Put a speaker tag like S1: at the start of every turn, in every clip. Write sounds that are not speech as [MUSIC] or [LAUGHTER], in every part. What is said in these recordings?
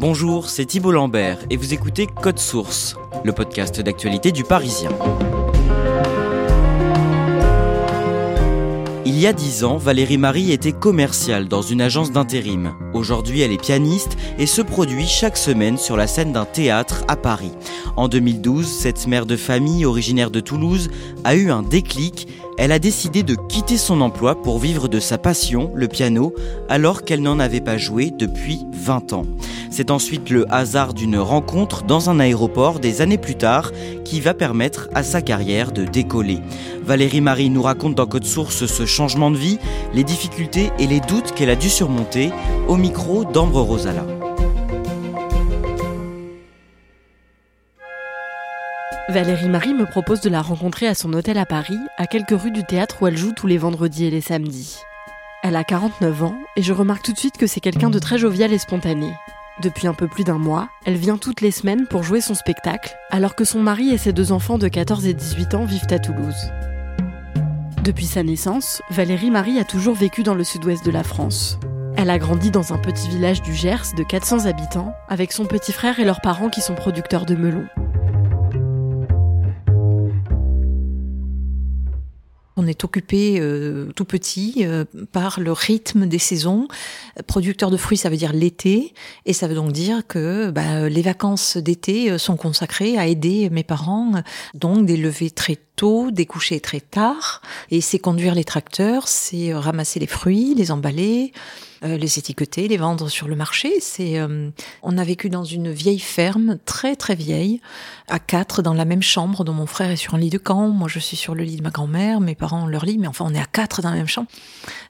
S1: Bonjour, c'est Thibault Lambert et vous écoutez Code Source, le podcast d'actualité du Parisien. Il y a dix ans, Valérie Marie était commerciale dans une agence d'intérim. Aujourd'hui, elle est pianiste et se produit chaque semaine sur la scène d'un théâtre à Paris. En 2012, cette mère de famille originaire de Toulouse a eu un déclic elle a décidé de quitter son emploi pour vivre de sa passion, le piano, alors qu'elle n'en avait pas joué depuis 20 ans. C'est ensuite le hasard d'une rencontre dans un aéroport des années plus tard qui va permettre à sa carrière de décoller. Valérie Marie nous raconte dans Code Source ce changement de vie, les difficultés et les doutes qu'elle a dû surmonter au micro d'Ambre Rosala.
S2: Valérie Marie me propose de la rencontrer à son hôtel à Paris, à quelques rues du théâtre où elle joue tous les vendredis et les samedis. Elle a 49 ans et je remarque tout de suite que c'est quelqu'un de très jovial et spontané. Depuis un peu plus d'un mois, elle vient toutes les semaines pour jouer son spectacle, alors que son mari et ses deux enfants de 14 et 18 ans vivent à Toulouse. Depuis sa naissance, Valérie Marie a toujours vécu dans le sud-ouest de la France. Elle a grandi dans un petit village du Gers de 400 habitants, avec son petit frère et leurs parents qui sont producteurs de melons.
S3: On est occupé euh, tout petit euh, par le rythme des saisons. Producteur de fruits, ça veut dire l'été, et ça veut donc dire que bah, les vacances d'été euh, sont consacrées à aider mes parents, donc des levées très tôt, des couchers très tard, et c'est conduire les tracteurs, c'est ramasser les fruits, les emballer, euh, les étiqueter, les vendre sur le marché. C'est, euh, on a vécu dans une vieille ferme, très très vieille, à quatre dans la même chambre, dont mon frère est sur un lit de camp, moi je suis sur le lit de ma grand-mère, mes parents ont leur lit, mais enfin on est à quatre dans la même chambre.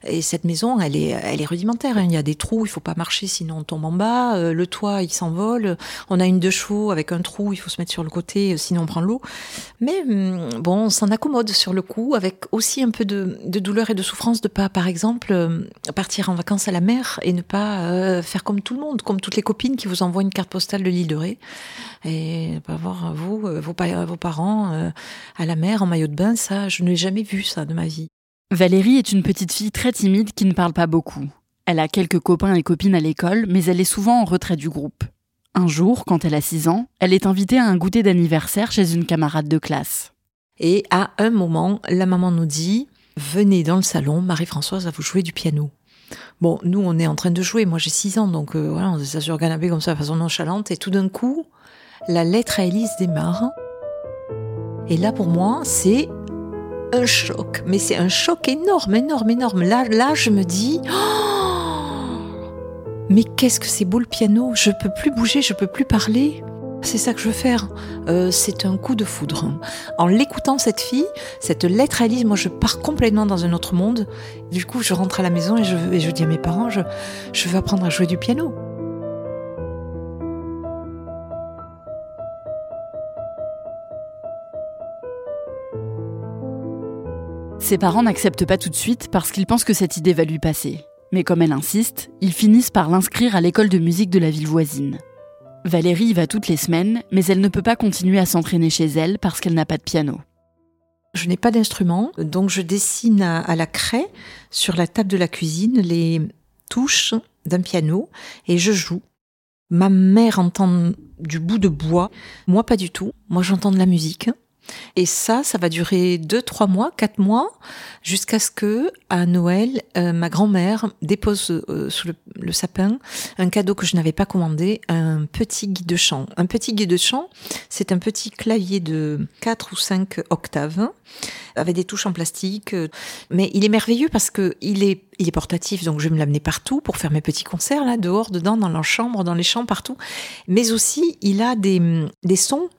S3: Et cette maison, elle est, elle est rudimentaire. Hein. Il y a des trous, il faut pas marcher sinon on tombe en bas. Euh, le toit, il s'envole. On a une deux chevaux avec un trou, il faut se mettre sur le côté, sinon on prend l'eau. Mais hum, bon, on s'en accommode sur le coup, avec aussi un peu de, douleur et de souffrance de pas, par exemple, partir en vacances à la mer et ne pas euh, faire comme tout le monde, comme toutes les copines qui vous envoient une carte postale de l'île de Ré et pas voir vous, euh, vos, vos parents euh, à la mer en maillot de bain. Ça, je n'ai jamais vu ça de ma vie.
S2: Valérie est une petite fille très timide qui ne parle pas beaucoup. Elle a quelques copains et copines à l'école, mais elle est souvent en retrait du groupe. Un jour, quand elle a 6 ans, elle est invitée à un goûter d'anniversaire chez une camarade de classe.
S3: Et à un moment, la maman nous dit Venez dans le salon, Marie-Françoise va vous jouer du piano. Bon, nous, on est en train de jouer. Moi, j'ai 6 ans, donc euh, voilà, on s'est sur canapé comme ça, de façon nonchalante. Et tout d'un coup, la lettre à Élise démarre. Et là, pour moi, c'est un choc. Mais c'est un choc énorme, énorme, énorme. Là, là, je me dis. Oh mais qu'est-ce que c'est beau le piano Je peux plus bouger, je peux plus parler. C'est ça que je veux faire. Euh, c'est un coup de foudre. En l'écoutant, cette fille, cette lettre à moi, je pars complètement dans un autre monde. Du coup, je rentre à la maison et je, et je dis à mes parents, je, je veux apprendre à jouer du piano.
S2: Ses parents n'acceptent pas tout de suite parce qu'ils pensent que cette idée va lui passer. Mais comme elle insiste, ils finissent par l'inscrire à l'école de musique de la ville voisine. Valérie y va toutes les semaines, mais elle ne peut pas continuer à s'entraîner chez elle parce qu'elle n'a pas de piano.
S3: Je n'ai pas d'instrument, donc je dessine à, la craie sur la table de la cuisine les touches d'un piano et je joue. Ma mère entend du bout de bois, moi pas du tout. Moi j'entends de la musique. Et ça, ça va durer deux, trois mois, quatre mois, jusqu'à ce que, à Noël, euh, ma grand-mère dépose euh, sous le, sapin un cadeau que je n'avais pas commandé, un petit guide de chant. Un petit guide de chant, c'est un petit clavier de quatre ou cinq octaves, avec des touches en plastique. Mais il est merveilleux parce que il est, il est portatif, donc je vais me l'amener partout pour faire mes petits concerts, là, dehors, dedans, dans la chambre, dans les champs, partout. Mais aussi, il a des, des sons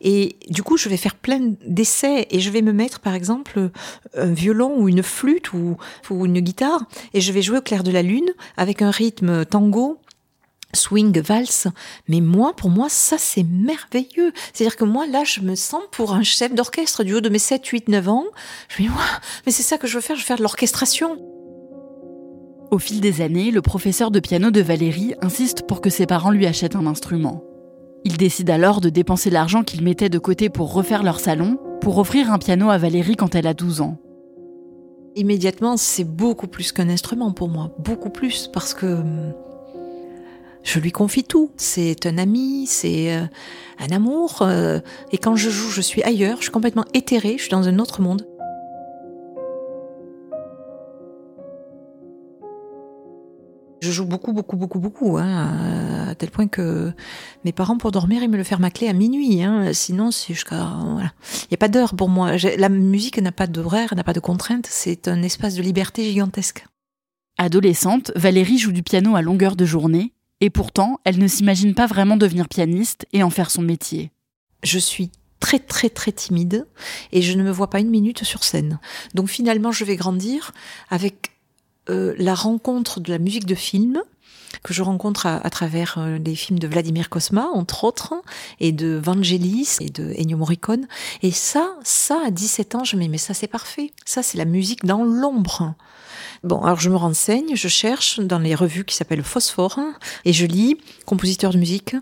S3: et du coup, je vais faire plein d'essais et je vais me mettre, par exemple, un violon ou une flûte ou, une guitare et je vais jouer au clair de la lune avec un rythme tango swing, valse. Mais moi, pour moi, ça, c'est merveilleux. C'est-à-dire que moi, là, je me sens pour un chef d'orchestre du haut de mes 7, 8, 9 ans. Je me dis, mais c'est ça que je veux faire, je veux faire de l'orchestration.
S2: Au fil des années, le professeur de piano de Valérie insiste pour que ses parents lui achètent un instrument. Il décide alors de dépenser l'argent qu'il mettait de côté pour refaire leur salon, pour offrir un piano à Valérie quand elle a 12 ans.
S3: Immédiatement, c'est beaucoup plus qu'un instrument pour moi, beaucoup plus, parce que hum, je lui confie tout. C'est un ami, c'est euh, un amour, euh, et quand je joue, je suis ailleurs, je suis complètement éthérée, je suis dans un autre monde. Je joue beaucoup, beaucoup, beaucoup, beaucoup, hein, à tel point que mes parents, pour dormir, ils me le ferment ma clé à minuit. Hein, sinon, c'est jusqu'à... Voilà. Il n'y a pas d'heure pour moi. La musique n'a pas d'horaire, n'a pas de contraintes. C'est un espace de liberté gigantesque.
S2: Adolescente, Valérie joue du piano à longueur de journée, et pourtant, elle ne s'imagine pas vraiment devenir pianiste et en faire son métier.
S3: Je suis très très très timide et je ne me vois pas une minute sur scène. Donc finalement, je vais grandir avec euh, la rencontre de la musique de film que je rencontre à, travers euh, les films de Vladimir Kosma, entre autres, et de Vangelis et de Ennio Morricone. Et ça, ça, à 17 ans, je me dis, mais ça, c'est parfait. Ça, c'est la musique dans l'ombre. Bon, alors je me renseigne, je cherche dans les revues qui s'appellent Phosphore, et je lis compositeur de musique,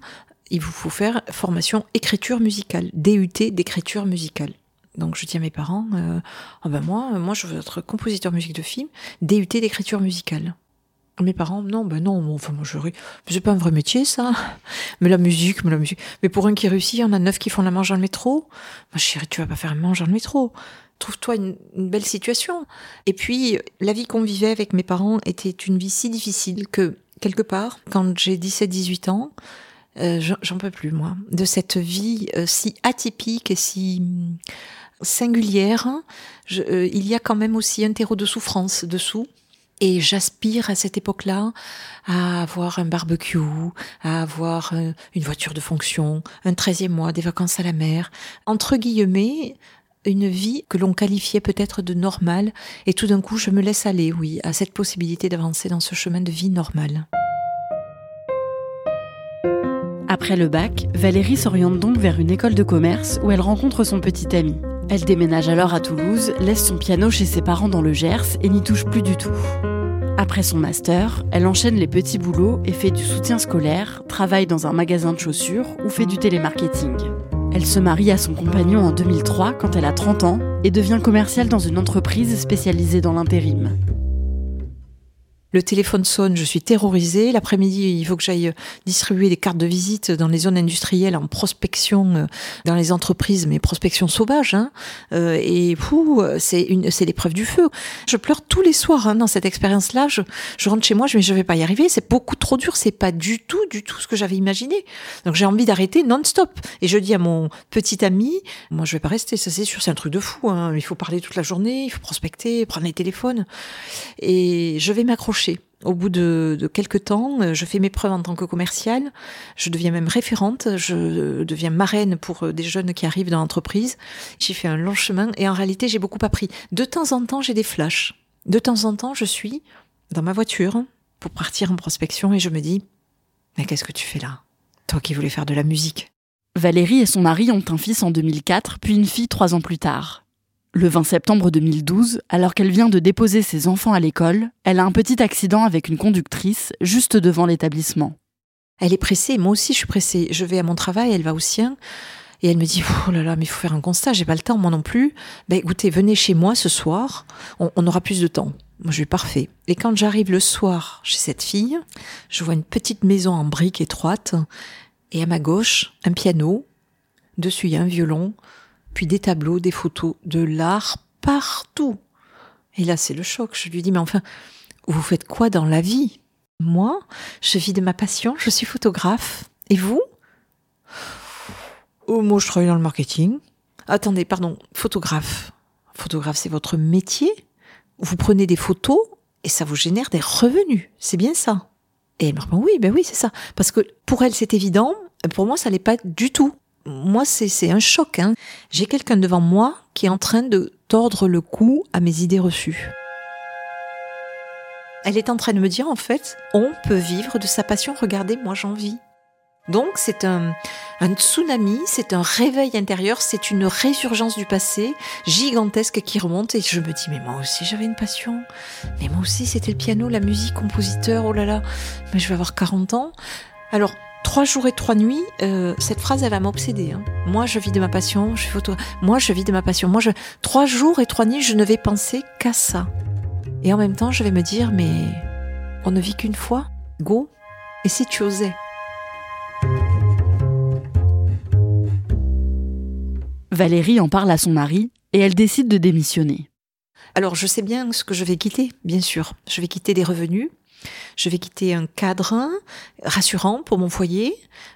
S3: il vous faut faire formation écriture musicale, DUT d'écriture musicale. Donc je dis à mes parents, euh, oh ben moi, moi je veux être compositeur musique de film, DUT d'écriture musicale. Mes parents, non, ben non, enfin moi je. C'est pas un vrai métier ça. Mais la musique, mais la musique. Mais pour un qui réussit, il y en a neuf qui font la manche dans le métro. Ma chérie, tu vas pas faire une manche dans le métro. Trouve-toi une, belle situation. Et puis, la vie qu'on vivait avec mes parents était une vie si difficile que, quelque part, quand j'ai 17-18 ans, euh, j'en peux plus, moi, de cette vie euh, si atypique et si singulière, euh, il y a quand même aussi un terreau de souffrance dessous. Et j'aspire à cette époque-là à avoir un barbecue, à avoir euh, une voiture de fonction, un treizième mois, des vacances à la mer. Entre guillemets, une vie que l'on qualifiait peut-être de normale. Et tout d'un coup, je me laisse aller, oui, à cette possibilité d'avancer dans ce chemin de vie normale.
S2: Après le bac, Valérie s'oriente donc vers une école de commerce où elle rencontre son petit ami. Elle déménage alors à Toulouse, laisse son piano chez ses parents dans le Gers et n'y touche plus du tout. Après son master, elle enchaîne les petits boulots et fait du soutien scolaire, travaille dans un magasin de chaussures ou fait du télémarketing. Elle se marie à son compagnon en 2003 quand elle a 30 ans et devient commerciale dans une entreprise spécialisée dans l'intérim.
S3: Le téléphone sonne, je suis terrorisée. L'après-midi, il faut que j'aille distribuer des cartes de visite dans les zones industrielles en prospection euh, dans les entreprises, mais prospection sauvage. Hein. Euh, et c'est une, c'est l'épreuve du feu. Je pleure tous les soirs hein, dans cette expérience-là. Je, je rentre chez moi, je me dis, je vais pas y arriver. C'est beaucoup trop dur. C'est pas du tout, du tout ce que j'avais imaginé. Donc j'ai envie d'arrêter non-stop. Et je dis à mon petit ami, moi je vais pas rester. Ça c'est sûr, c'est un truc de fou. Hein. Il faut parler toute la journée, il faut prospecter, prendre les téléphones. Et je vais m'accrocher au bout de, quelques temps, euh, je fais mes preuves en tant que commerciale. Je deviens même référente. Je deviens marraine pour euh, des jeunes qui arrivent dans l'entreprise. J'ai fait un long chemin et en réalité, j'ai beaucoup appris. De temps en temps, j'ai des flashs. De temps en temps, je suis dans ma voiture pour partir en prospection et je me dis, mais qu'est-ce que tu fais là? Toi qui voulais faire de la musique.
S2: Valérie et son mari ont un fils en 2004, puis une fille trois ans plus tard. Le 20 septembre 2012, alors qu'elle vient de déposer ses enfants à l'école, elle a un petit accident avec une conductrice juste devant l'établissement.
S3: Elle est pressée, moi aussi je suis pressée. Je vais à mon travail, elle va au sien. Et elle me dit, oh là là, mais il faut faire un constat, j'ai pas le temps, moi non plus. Ben écoutez, venez chez moi ce soir, on, on aura plus de temps. Moi, je suis parfait. Et quand j'arrive le soir chez cette fille, je vois une petite maison en briques étroite, et à ma gauche, un piano, dessus il y a un violon, puis des tableaux, des photos, de l'art partout. Et là, c'est le choc. Je lui dis, mais enfin, vous faites quoi dans la vie? Moi, je vis de ma passion, je suis photographe. Et vous? Oh, moi, je travaille dans le marketing. Attendez, pardon, photographe. Photographe, c'est votre métier Vous prenez des photos et ça vous génère des revenus. C'est bien ça Et elle me répond, oui, ben oui, c'est ça. Parce que pour elle, c'est évident. Pour moi, ça n'est pas du tout. Moi, c'est un choc. Hein. J'ai quelqu'un devant moi qui est en train de tordre le cou à mes idées reçues. Elle est en train de me dire, en fait, on peut vivre de sa passion. Regardez, moi, j'en vis. Donc c'est un, un, tsunami, c'est un réveil intérieur, c'est une résurgence du passé gigantesque qui remonte et je me dis mais moi aussi j'avais une passion, mais moi aussi c'était le piano, la musique, compositeur, oh là là, mais je vais avoir 40 ans. Alors trois jours et trois nuits, euh, cette phrase elle va m'obséder. Hein. Moi je vis de ma passion, je suis photo, moi je vis de ma passion, moi je trois jours et trois nuits je ne vais penser qu'à ça. Et en même temps je vais me dire mais on ne vit qu'une fois, go. Et si tu osais?
S2: Valérie en parle à son mari et elle décide de démissionner.
S3: Alors je sais bien ce que je vais quitter, bien sûr. Je vais quitter des revenus, je vais quitter un cadre rassurant pour mon foyer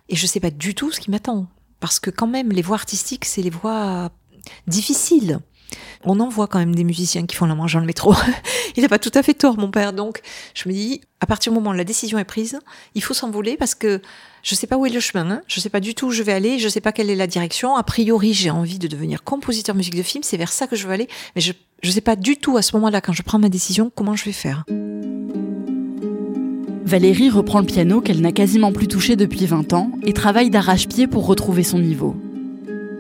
S3: et je ne sais pas du tout ce qui m'attend. Parce que quand même, les voies artistiques, c'est les voies difficiles. On en voit quand même des musiciens qui font la manche dans le métro. [LAUGHS] il n'a pas tout à fait tort, mon père. Donc, je me dis, à partir du moment où la décision est prise, il faut s'envoler parce que je ne sais pas où est le chemin. Hein. Je ne sais pas du tout où je vais aller. Je ne sais pas quelle est la direction. A priori, j'ai envie de devenir compositeur musique de film. C'est vers ça que je veux aller. Mais je ne sais pas du tout à ce moment-là, quand je prends ma décision, comment je vais faire.
S2: Valérie reprend le piano qu'elle n'a quasiment plus touché depuis 20 ans et travaille d'arrache-pied pour retrouver son niveau.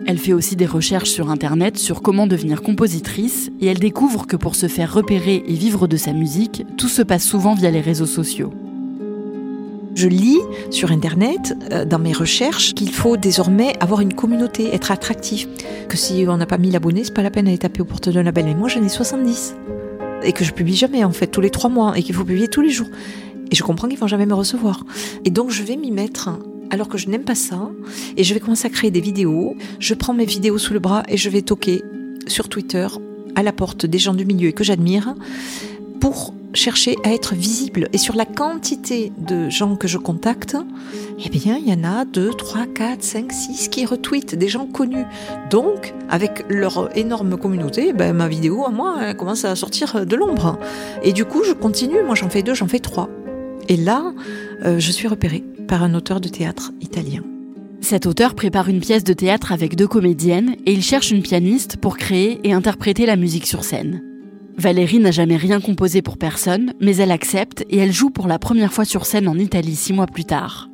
S2: Elle fait aussi des recherches sur Internet sur comment devenir compositrice et elle découvre que pour se faire repérer et vivre de sa musique, tout se passe souvent via les réseaux sociaux.
S3: Je lis sur Internet, euh, dans mes recherches, qu'il faut désormais avoir une communauté, être attractif. Que si on n'a pas 1000 abonnés, c'est pas la peine d'aller taper aux portes d'un label. Mais moi, j'en ai 70. Et que je publie jamais, en fait, tous les trois mois. Et qu'il faut publier tous les jours. Et je comprends qu'ils vont jamais me recevoir. Et donc, je vais m'y mettre alors que je n'aime pas ça. Et je vais commencer à créer des vidéos. Je prends mes vidéos sous le bras et je vais toquer sur Twitter à la porte des gens du milieu que j'admire pour chercher à être visible. Et sur la quantité de gens que je contacte, eh bien, il y en a 2, 3, 4, 5, 6 qui retweetent, des gens connus. Donc, avec leur énorme communauté, ben, ma vidéo à moi, elle commence à sortir de l'ombre. Et du coup, je continue. Moi, j'en fais deux, j'en fais trois. Et là, euh, je suis repérée par un auteur de théâtre italien.
S2: Cet auteur prépare une pièce de théâtre avec deux comédiennes et il cherche une pianiste pour créer et interpréter la musique sur scène. Valérie n'a jamais rien composé pour personne, mais elle accepte et elle joue pour la première fois sur scène en Italie six mois plus tard.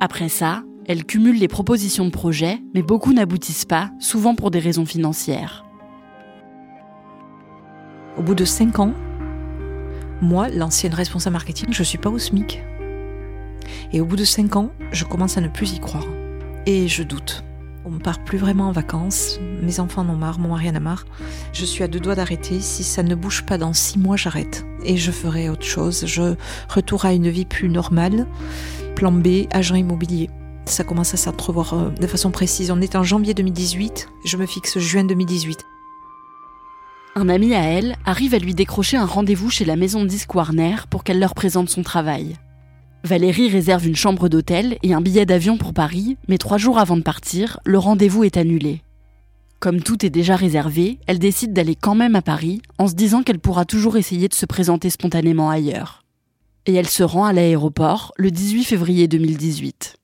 S2: Après ça, elle cumule les propositions de projets, mais beaucoup n'aboutissent pas, souvent pour des raisons financières.
S3: Au bout de cinq ans, moi, l'ancienne responsable marketing, je ne suis pas au SMIC. Et au bout de cinq ans, je commence à ne plus y croire. Et je doute. On ne part plus vraiment en vacances. Mes enfants en ont marre, mon mari en a marre. Je suis à deux doigts d'arrêter. Si ça ne bouge pas dans six mois, j'arrête. Et je ferai autre chose. Je retourne à une vie plus normale. Plan B, agent immobilier. Ça commence à s'entrevoir euh, de façon précise. On est en janvier 2018. Je me fixe juin 2018.
S2: Un ami à elle arrive à lui décrocher un rendez-vous chez la maison de disque Warner pour qu'elle leur présente son travail. Valérie réserve une chambre d'hôtel et un billet d'avion pour Paris, mais trois jours avant de partir, le rendez-vous est annulé. Comme tout est déjà réservé, elle décide d'aller quand même à Paris en se disant qu'elle pourra toujours essayer de se présenter spontanément ailleurs. Et elle se rend à l'aéroport le 18 février 2018.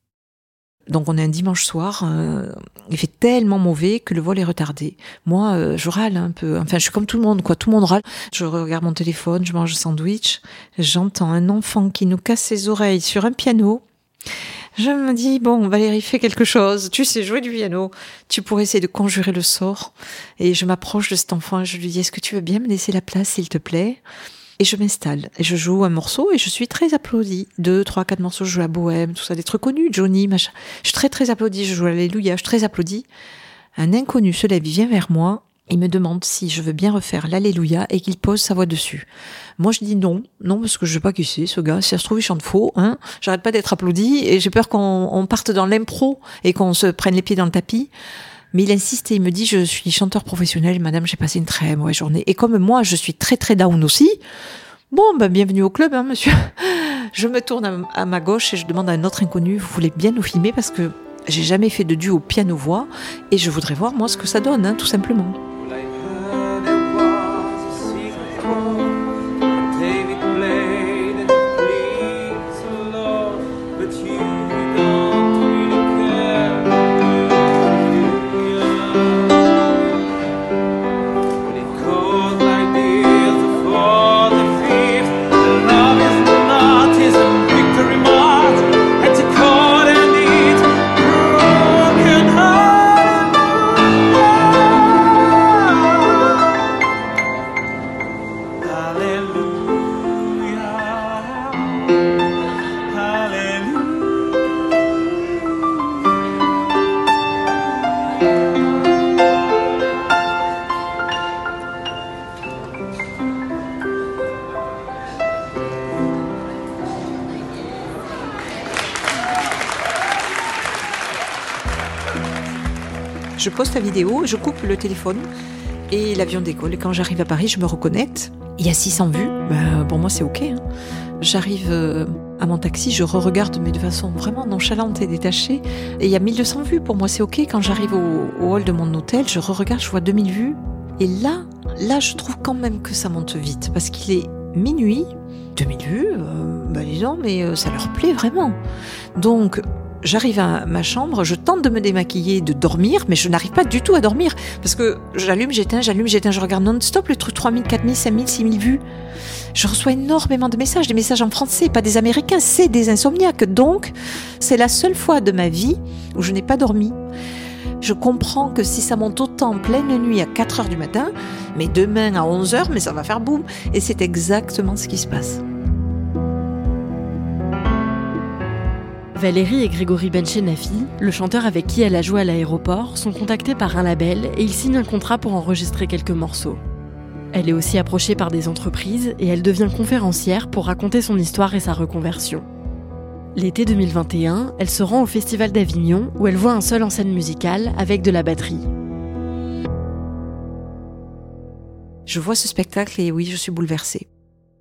S3: Donc on est un dimanche soir, euh, il fait tellement mauvais que le vol est retardé. Moi, euh, je râle un peu. Enfin, je suis comme tout le monde, quoi. Tout le monde râle. Je regarde mon téléphone, je mange un sandwich, j'entends un enfant qui nous casse ses oreilles sur un piano. Je me dis, bon, Valérie, fais quelque chose. Tu sais jouer du piano. Tu pourrais essayer de conjurer le sort. Et je m'approche de cet enfant et je lui dis, est-ce que tu veux bien me laisser la place, s'il te plaît? Et je m'installe et je joue un morceau et je suis très applaudie. Deux, trois, quatre morceaux, je joue la bohème, tout ça, des trucs connus, Johnny, machin. Je suis très, très applaudie, je joue Alléluia, je suis très applaudie. Un inconnu se lève, il vient vers moi, il me demande si je veux bien refaire l'Alléluia et qu'il pose sa voix dessus. Moi, je dis non, non, parce que je sais pas qui c'est, ce gars. Si ça se trouve, il chante faux, hein. J'arrête pas d'être applaudie et j'ai peur qu'on parte dans l'impro et qu'on se prenne les pieds dans le tapis. Mais il insiste et il me dit je suis chanteur professionnel, madame, j'ai passé une très mauvaise journée. Et comme moi, je suis très très down aussi. Bon, ben, bienvenue au club, hein, monsieur. Je me tourne à, ma gauche et je demande à un autre inconnu, vous voulez bien nous filmer parce que j'ai jamais fait de duo piano-voix et je voudrais voir moi ce que ça donne, hein, tout simplement. Je poste la vidéo, je coupe le téléphone et l'avion décolle. Et quand j'arrive à Paris, je me reconnecte. Il y a 600 vues. Ben, pour moi, c'est OK. Hein. J'arrive euh, à mon taxi, je re-regarde, mais de façon vraiment nonchalante et détachée. Et il y a 1200 vues. Pour moi, c'est OK. Quand j'arrive au, hall de mon hôtel, je re-regarde, je vois 2000 vues. Et là, là, je trouve quand même que ça monte vite. Parce qu'il est minuit. 2000 vues, euh, ben disons, mais euh, ça leur plaît vraiment. Donc, J'arrive à ma chambre, je tente de me démaquiller, de dormir, mais je n'arrive pas du tout à dormir. Parce que j'allume, j'éteins, j'allume, j'éteins, je regarde non-stop le truc 3000, 4000, 5000, 6000 vues. Je reçois énormément de messages, des messages en français, pas des américains, c'est des insomniaques. Donc, c'est la seule fois de ma vie où je n'ai pas dormi. Je comprends que si ça monte autant en pleine nuit à 4 heures du matin, mais demain à 11 heures, mais ça va faire boum. Et c'est exactement ce qui se passe.
S2: Valérie et Grégory Benchenafi, le chanteur avec qui elle a joué à l'aéroport, sont contactés par un label et ils signent un contrat pour enregistrer quelques morceaux. Elle est aussi approchée par des entreprises et elle devient conférencière pour raconter son histoire et sa reconversion. L'été 2021, elle se rend au Festival d'Avignon où elle voit un seul en scène musicale avec de la batterie.
S3: Je vois ce spectacle et oui, je suis bouleversée.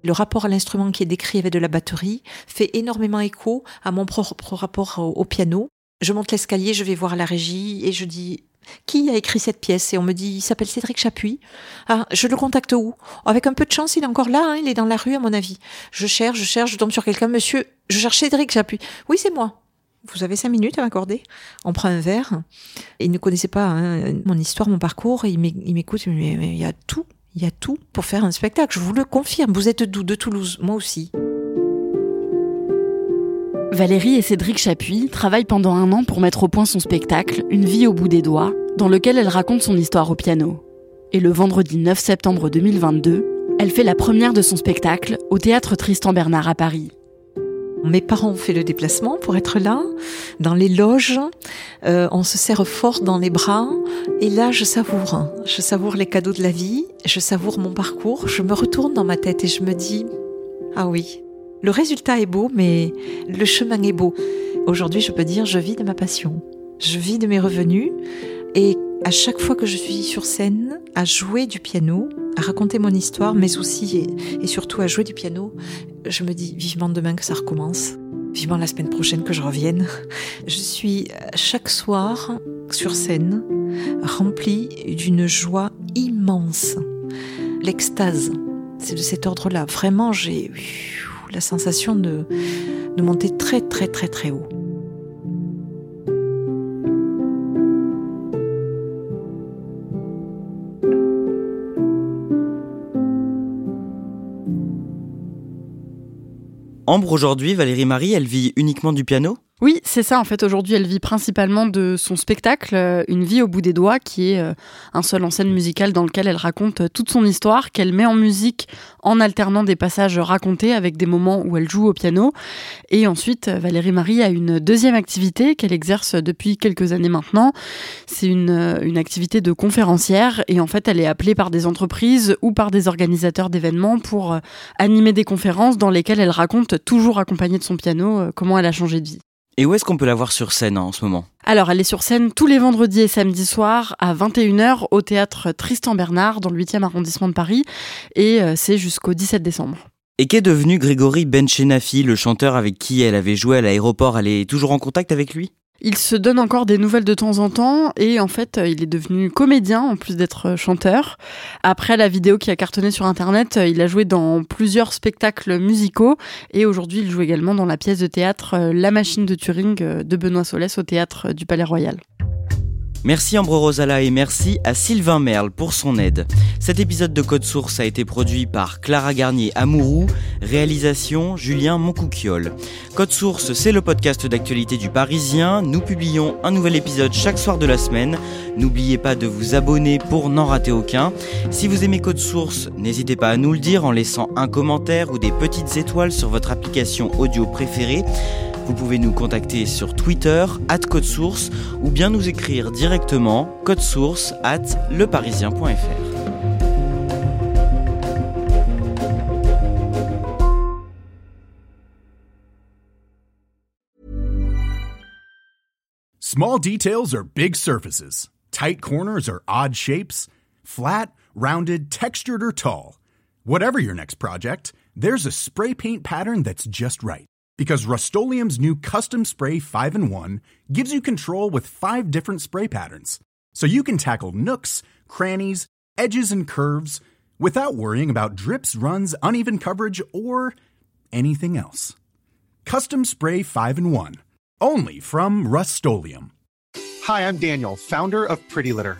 S3: Le rapport à l'instrument qui est décrit avec de la batterie fait énormément écho à mon propre rapport au, piano. Je monte l'escalier, je vais voir la régie et je dis qui a écrit cette pièce? Et on me dit, il s'appelle Cédric Chapuis. Ah, je le contacte où? Avec un peu de chance, il est encore là, hein, il est dans la rue à mon avis. Je cherche, je cherche, je tombe sur quelqu'un. Monsieur, je cherche Cédric Chapuis. Oui, c'est moi. Vous avez cinq minutes à m'accorder On prend un verre. Il ne connaissait pas hein, mon histoire, mon parcours. il m'écoute, il y a tout il y a tout pour faire un spectacle, je vous le confirme. Vous êtes d'où De Toulouse, moi aussi.
S2: Valérie et Cédric Chapuis travaillent pendant un an pour mettre au point son spectacle Une vie au bout des doigts, dans lequel elle raconte son histoire au piano. Et le vendredi 9 septembre 2022, elle fait la première de son spectacle au théâtre Tristan Bernard à Paris.
S3: Mes parents ont fait le déplacement pour être là, dans les loges. Euh, on se serre fort dans les bras. Et là, je savoure. Je savoure les cadeaux de la vie. Je savoure mon parcours. Je me retourne dans ma tête et je me dis, ah oui, le résultat est beau, mais le chemin est beau. Aujourd'hui, je peux dire, je vis de ma passion. Je vis de mes revenus. Et à chaque fois que je suis sur scène, à jouer du piano, à raconter mon histoire, mais aussi et, surtout à jouer du piano, je me dis vivement demain que ça recommence, vivement la semaine prochaine que je revienne. Je suis chaque soir sur scène remplie d'une joie immense, l'extase. C'est de cet ordre-là. Vraiment, j'ai la sensation de, de monter très très très très haut.
S1: Ambre, aujourd'hui, Valérie Marie, elle vit uniquement du piano?
S2: Oui, c'est ça. En fait, aujourd'hui, elle vit principalement de son spectacle, euh, Une vie au bout des doigts, qui est euh, un seul en scène musicale dans lequel elle raconte euh, toute son histoire, qu'elle met en musique en alternant des passages racontés avec des moments où elle joue au piano. Et ensuite, Valérie Marie a une deuxième activité qu'elle exerce depuis quelques années maintenant. C'est une, une activité de conférencière. Et en fait, elle est appelée par des entreprises ou par des organisateurs d'événements pour animer des conférences dans lesquelles elle raconte, toujours accompagnée de son piano, comment elle a changé de vie.
S1: Et où est-ce qu'on peut la voir sur scène hein, en ce moment?
S2: Alors, elle est sur scène tous les vendredis et samedis soirs à 21h au théâtre Tristan Bernard dans le 8e arrondissement de Paris. Et euh, c'est jusqu'au 17 décembre.
S1: Et qu'est devenu Grégory Benchenafi, le chanteur avec qui elle avait joué à l'aéroport? Elle est toujours en contact avec lui?
S2: Il se donne encore des nouvelles de temps en temps et en fait il est devenu comédien en plus d'être chanteur. Après la vidéo qui a cartonné sur internet, il a joué dans plusieurs spectacles musicaux et aujourd'hui il joue également dans la pièce de théâtre La machine de Turing de Benoît Solès au théâtre du Palais Royal.
S1: Merci Ambro Rosala et merci à Sylvain Merle pour son aide. Cet épisode de Code Source a été produit par Clara Garnier Amourou, réalisation Julien Moncouquiole. Code Source, c'est le podcast d'actualité du Parisien. Nous publions un nouvel épisode chaque soir de la semaine. N'oubliez pas de vous abonner pour n'en rater aucun. Si vous aimez Code Source, n'hésitez pas à nous le dire en laissant un commentaire ou des petites étoiles sur votre application audio préférée. Vous pouvez nous contacter sur Twitter, at code source, ou bien nous écrire directement code source at leparisien.fr.
S4: Small details are big surfaces. Tight corners are odd shapes. Flat, rounded, textured, or tall. Whatever your next project, there's a spray paint pattern that's just right. Because Rust new Custom Spray 5 and 1 gives you control with five different spray patterns. So you can tackle nooks, crannies, edges, and curves without worrying about drips, runs, uneven coverage, or anything else. Custom Spray 5 and 1. Only from Rust
S5: Hi, I'm Daniel, founder of Pretty Litter.